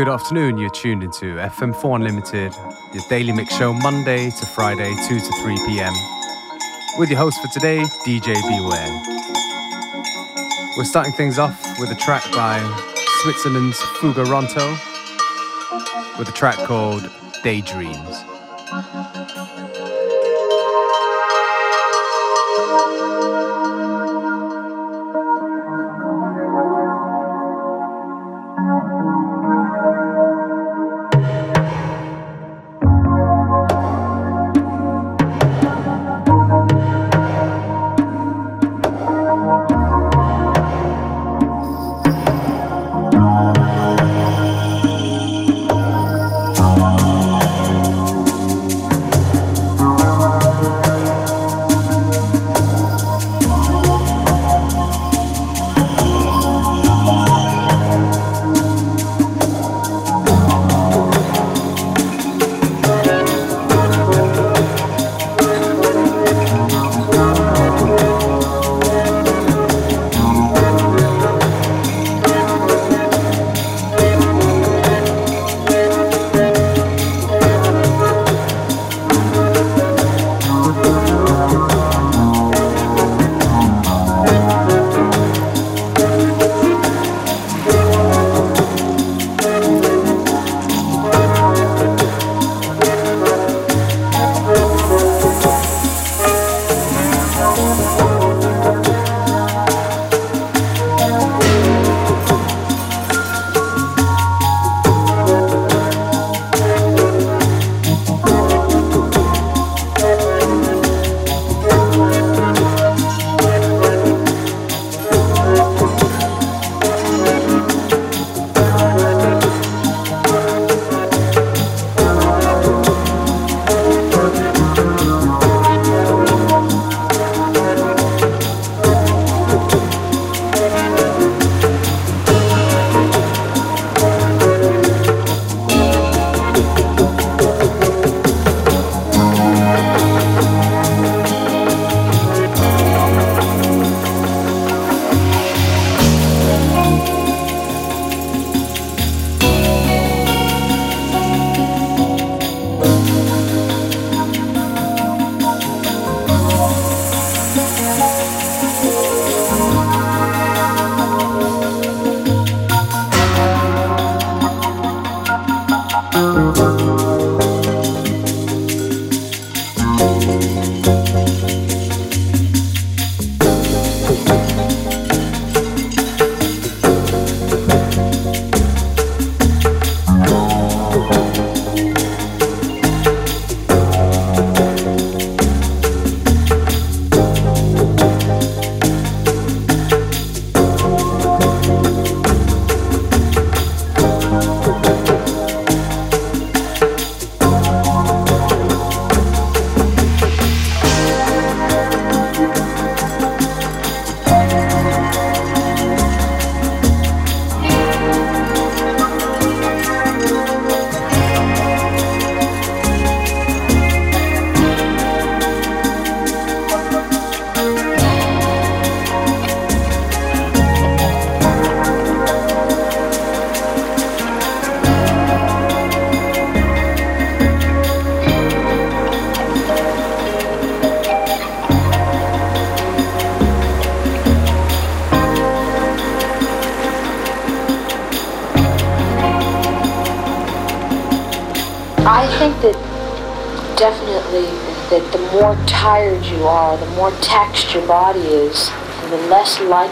Good afternoon, you're tuned into FM4 Unlimited, your daily mix show Monday to Friday, 2 to 3 p.m. With your host for today, DJ Beware. We're starting things off with a track by Switzerland's Fugaronto with a track called Daydreams.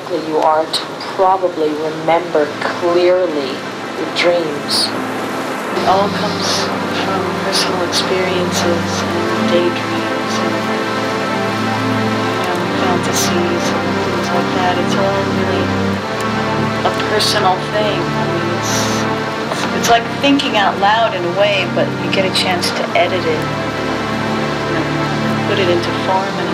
Likely you are to probably remember clearly your dreams. It all comes from personal experiences and daydreams and you know, fantasies and things like that. It's all really um, a personal thing. I mean, it's, it's, like thinking out loud in a way, but you get a chance to edit it put it into form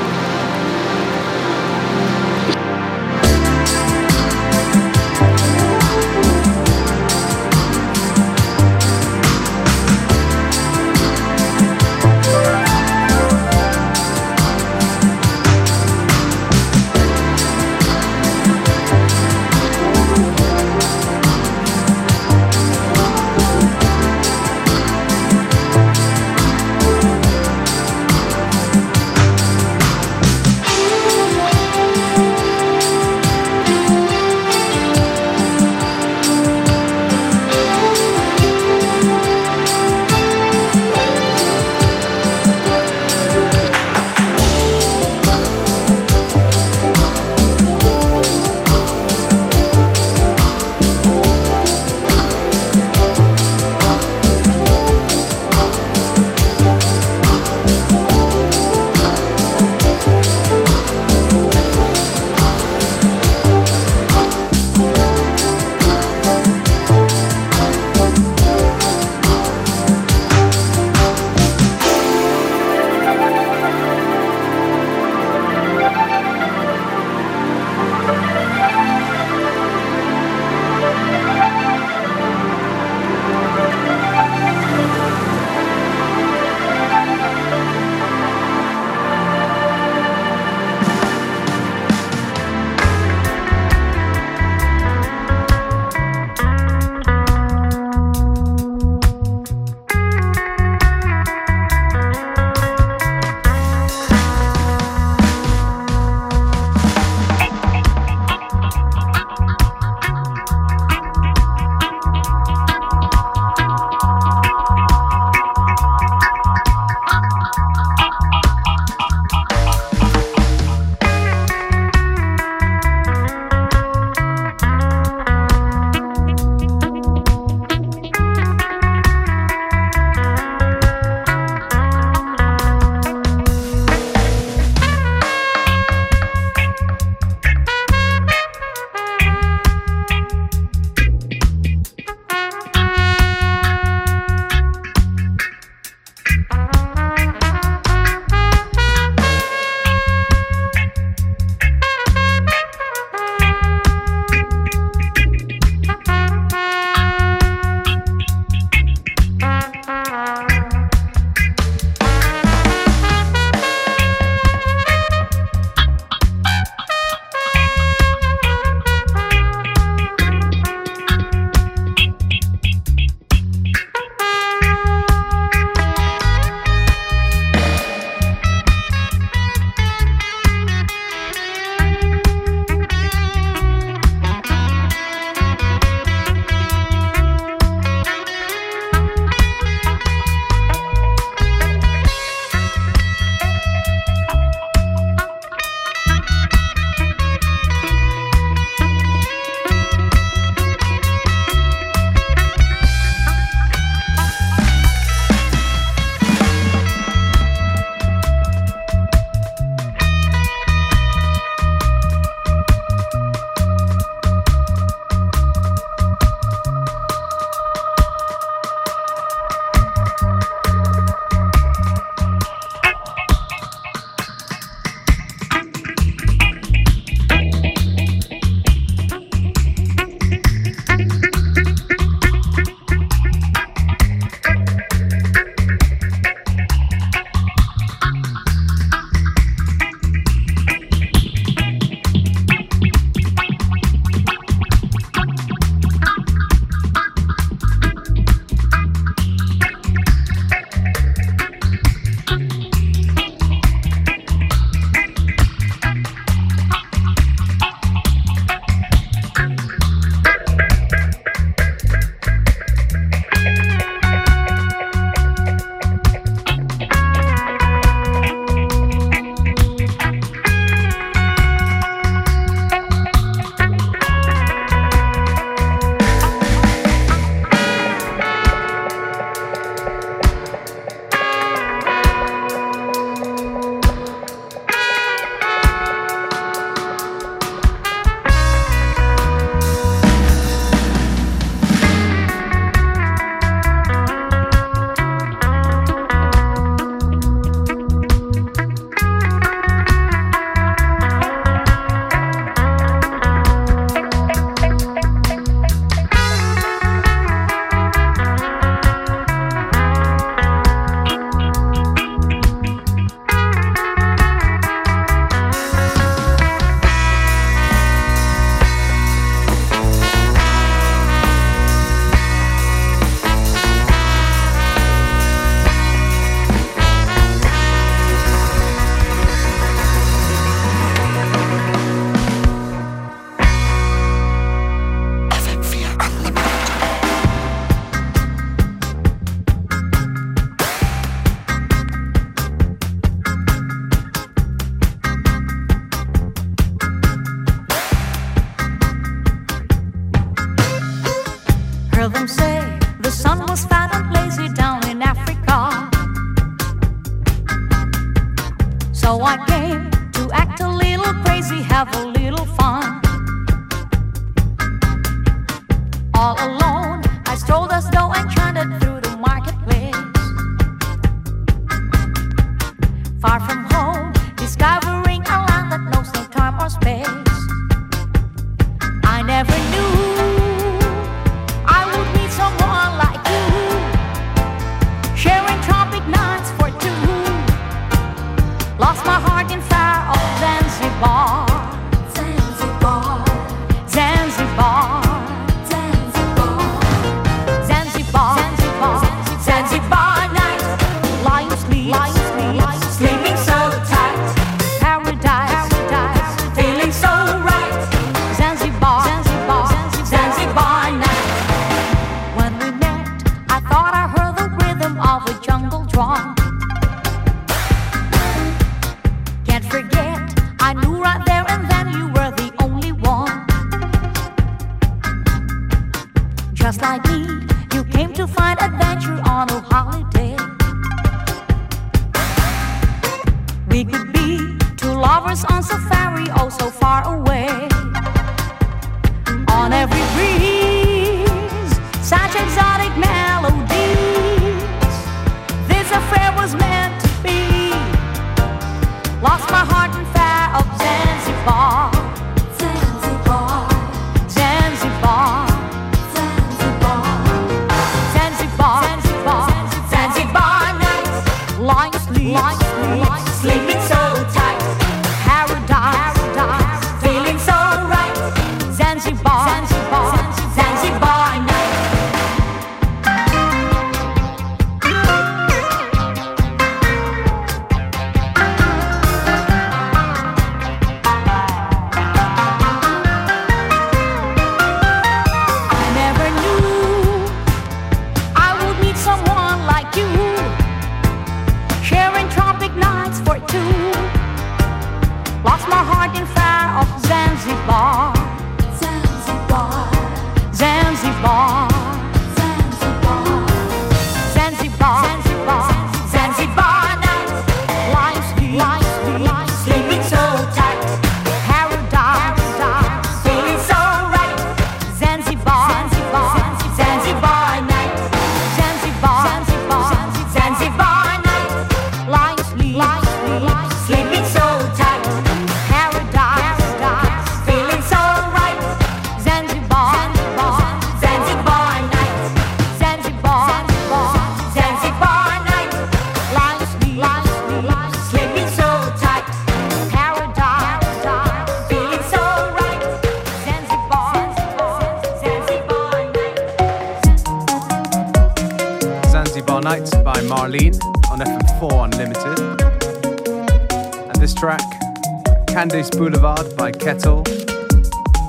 Kettle.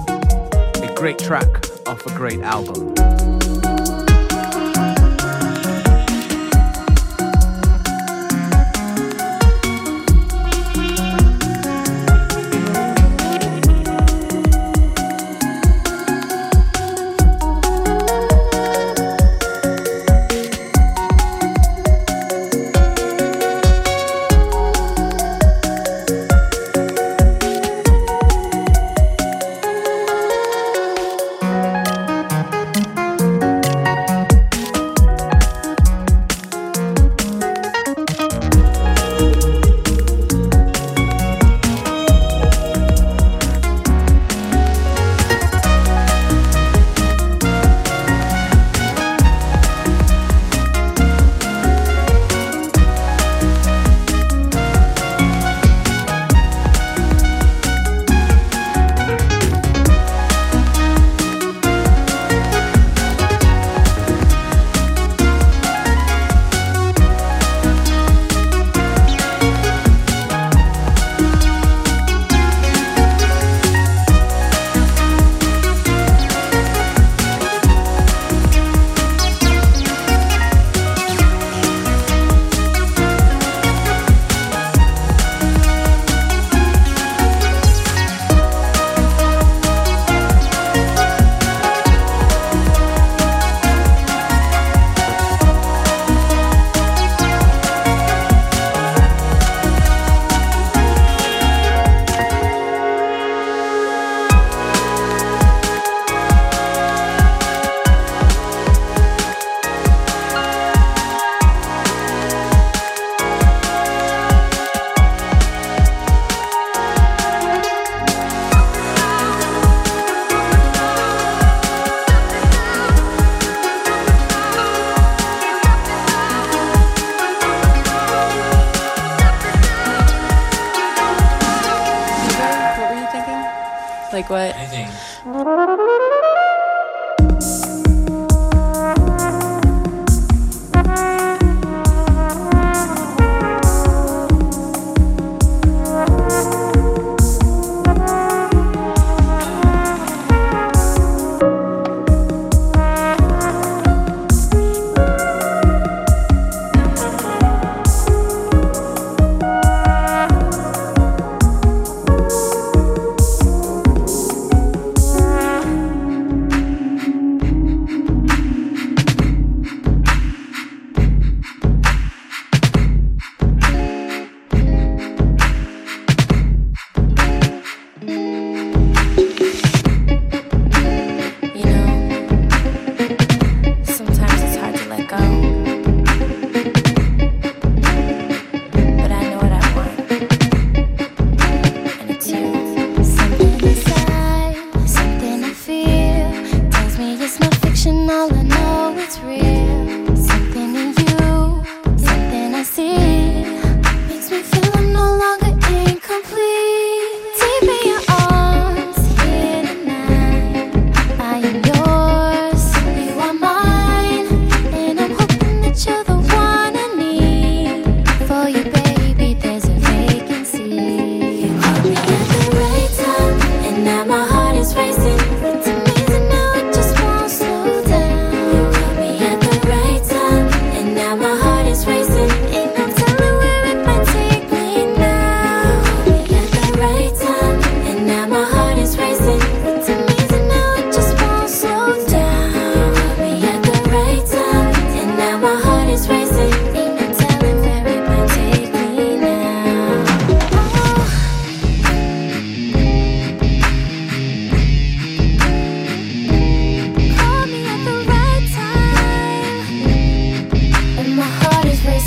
A great track off a great album.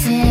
dancing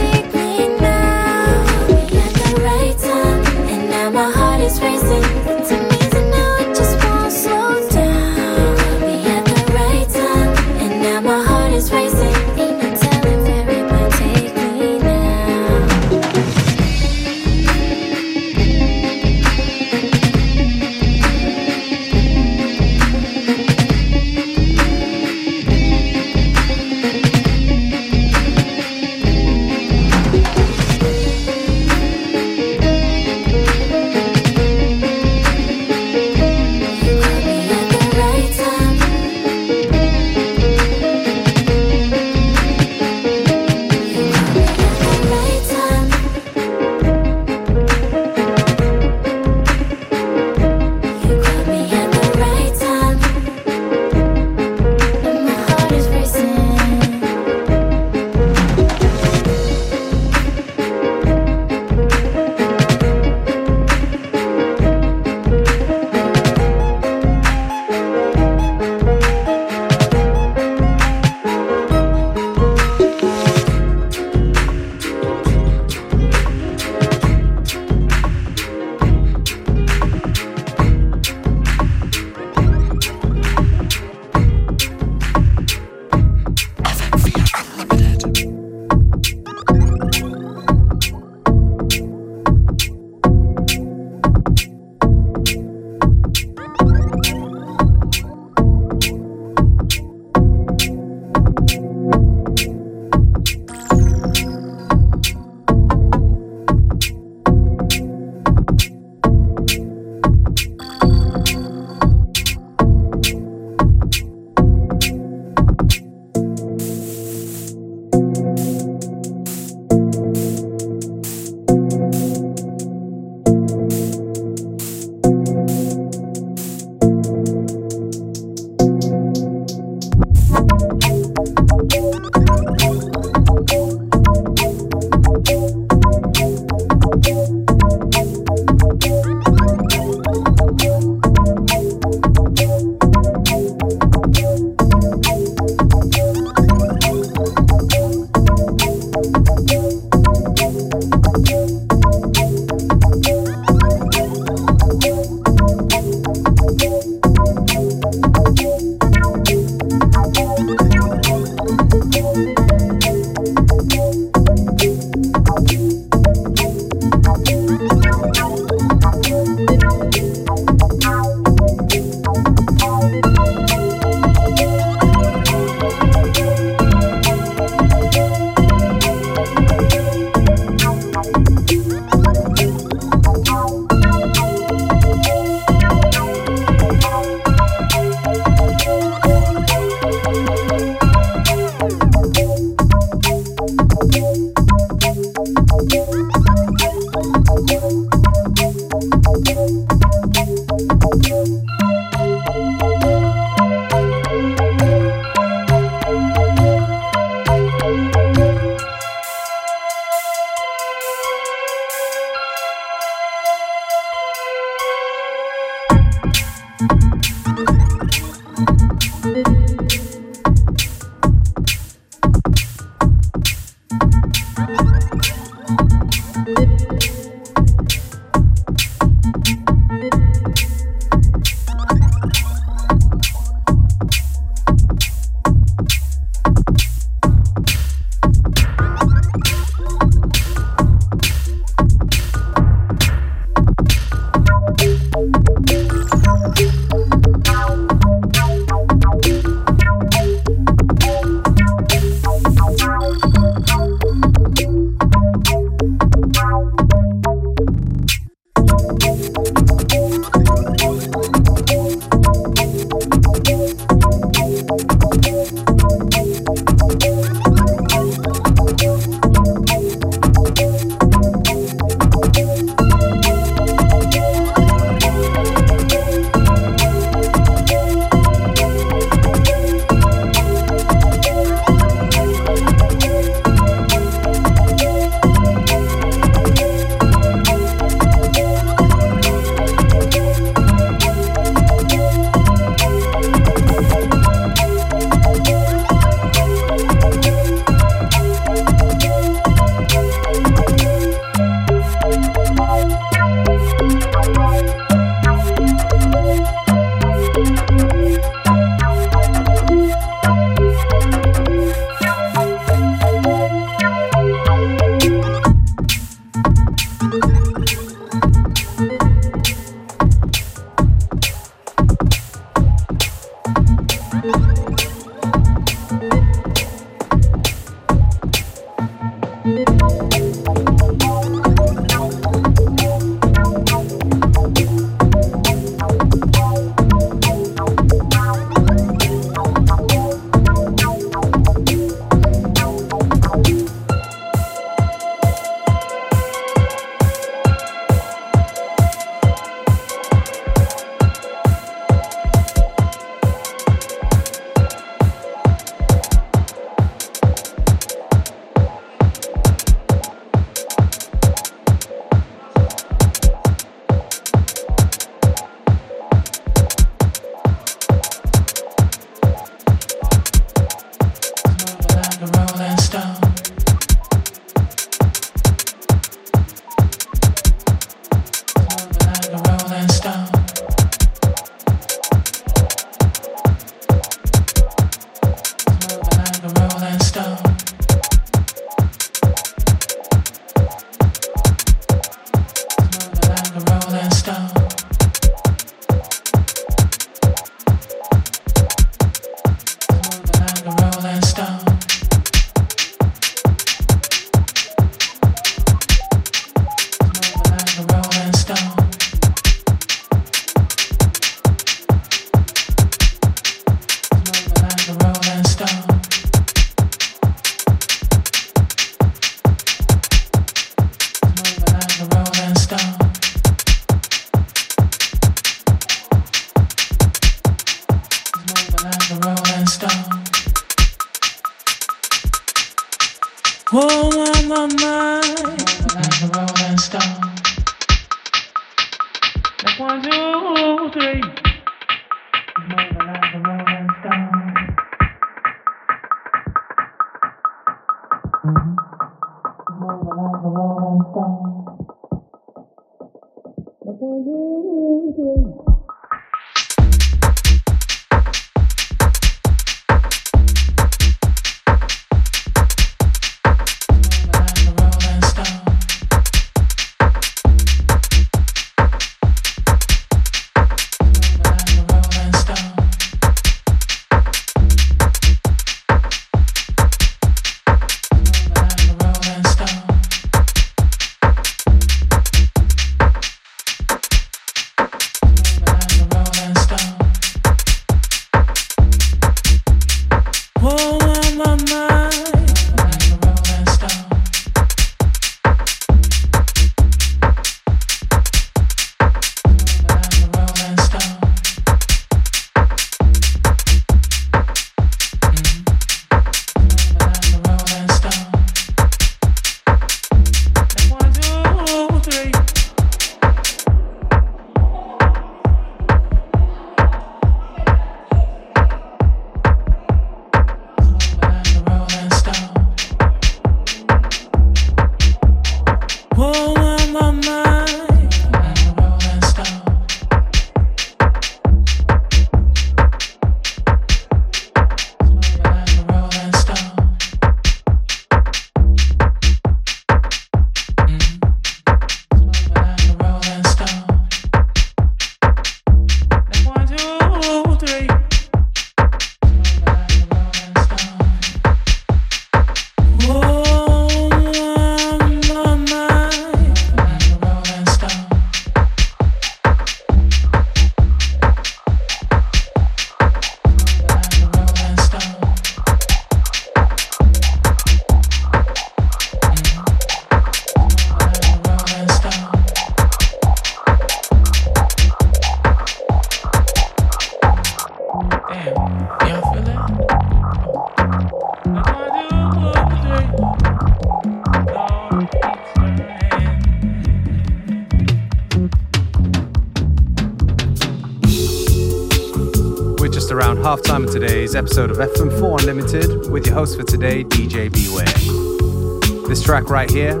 episode of FM4 Unlimited with your host for today, DJ Beware. This track right here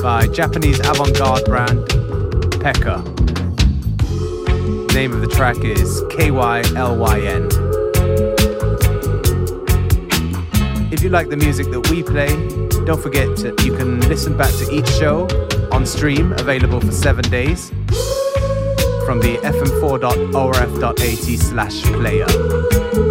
by Japanese avant garde brand Pekka. Name of the track is KYLYN. If you like the music that we play, don't forget to, you can listen back to each show on stream, available for seven days from the fm4.orf.at slash player.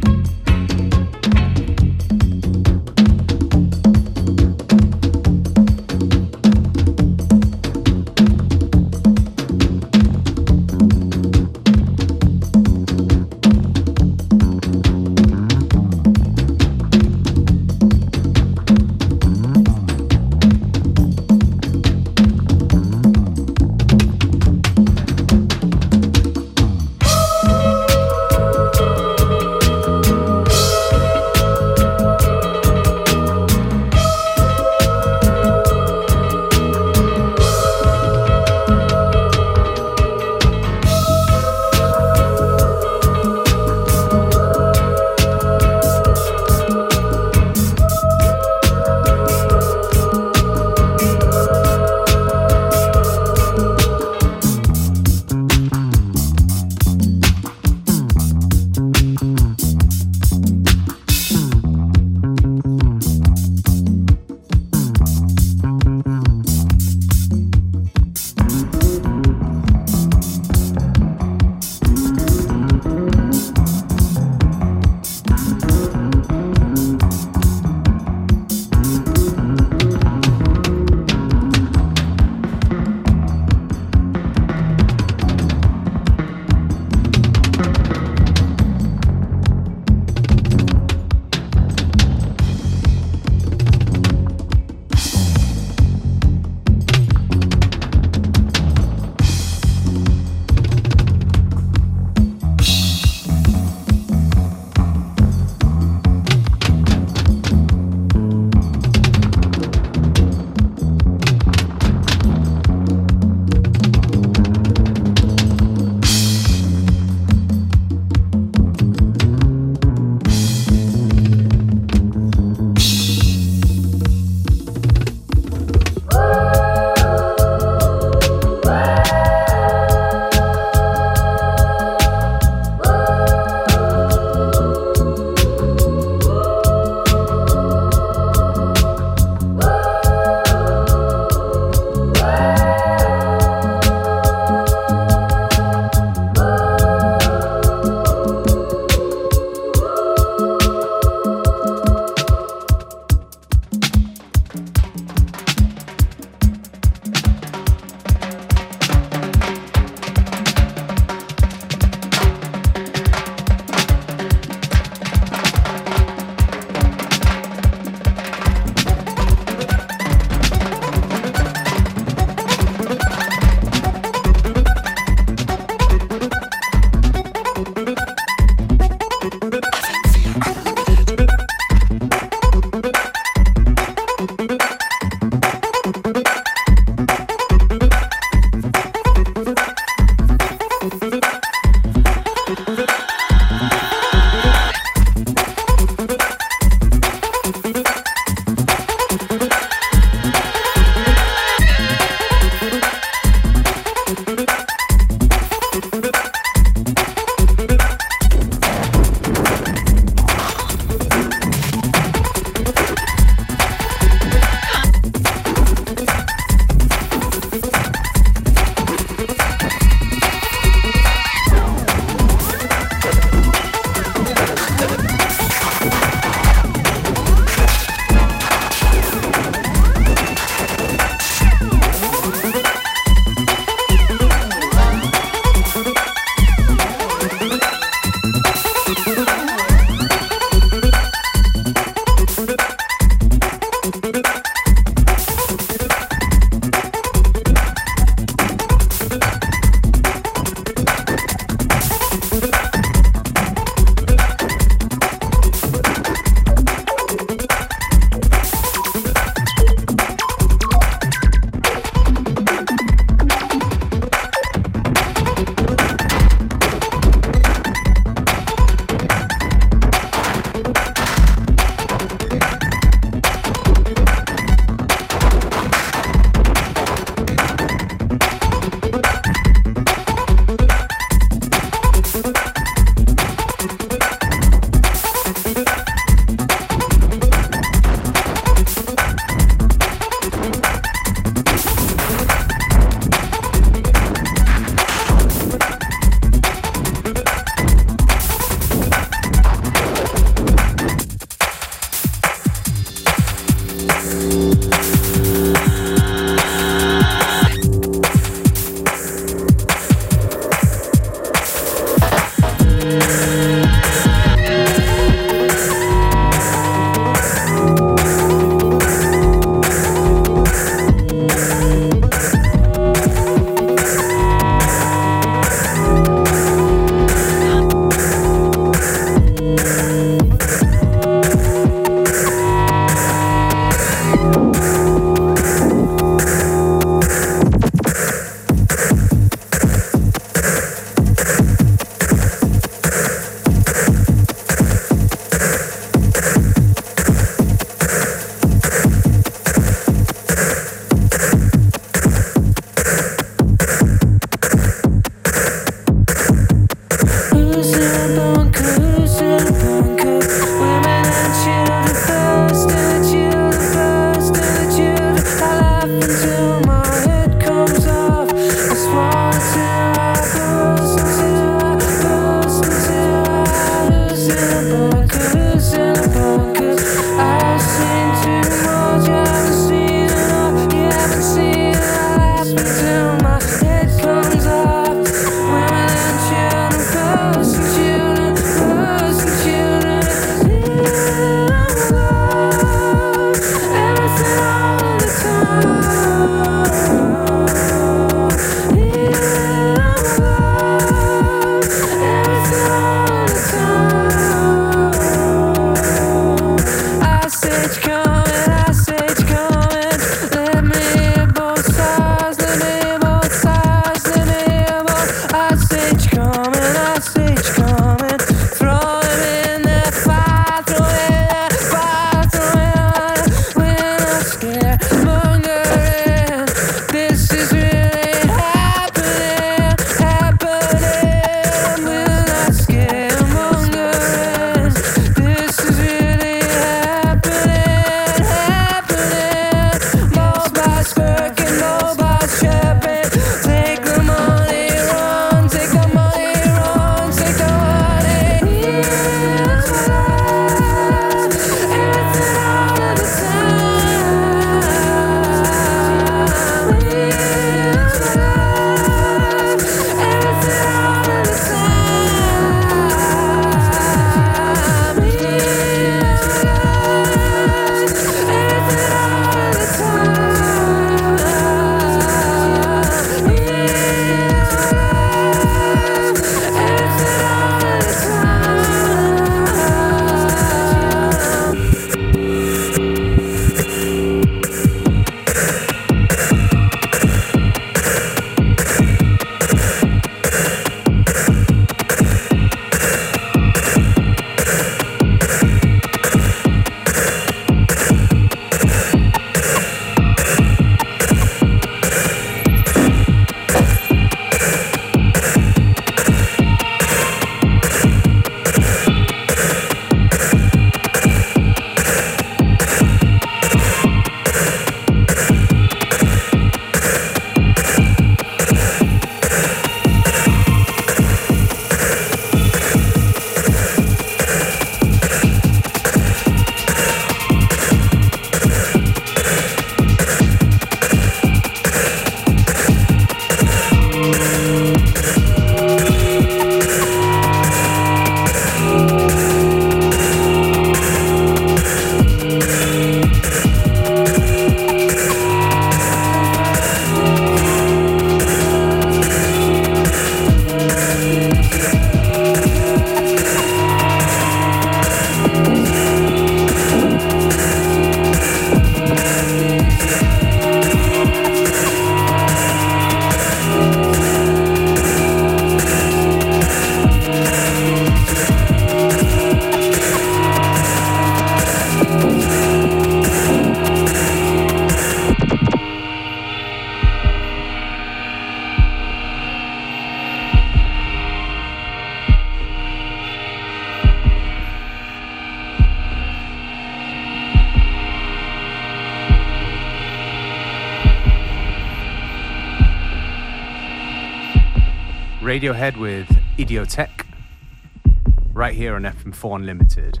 For Unlimited.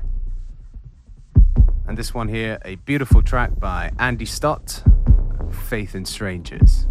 And this one here, a beautiful track by Andy Stott, Faith in Strangers.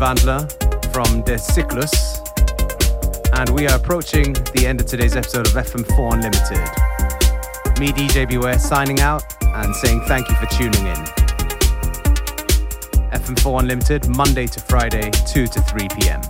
Vandler from De Cyclus. And we are approaching the end of today's episode of FM4 Unlimited. Me, DJ Beware, signing out and saying thank you for tuning in. FM4 Unlimited, Monday to Friday, 2 to 3 p.m.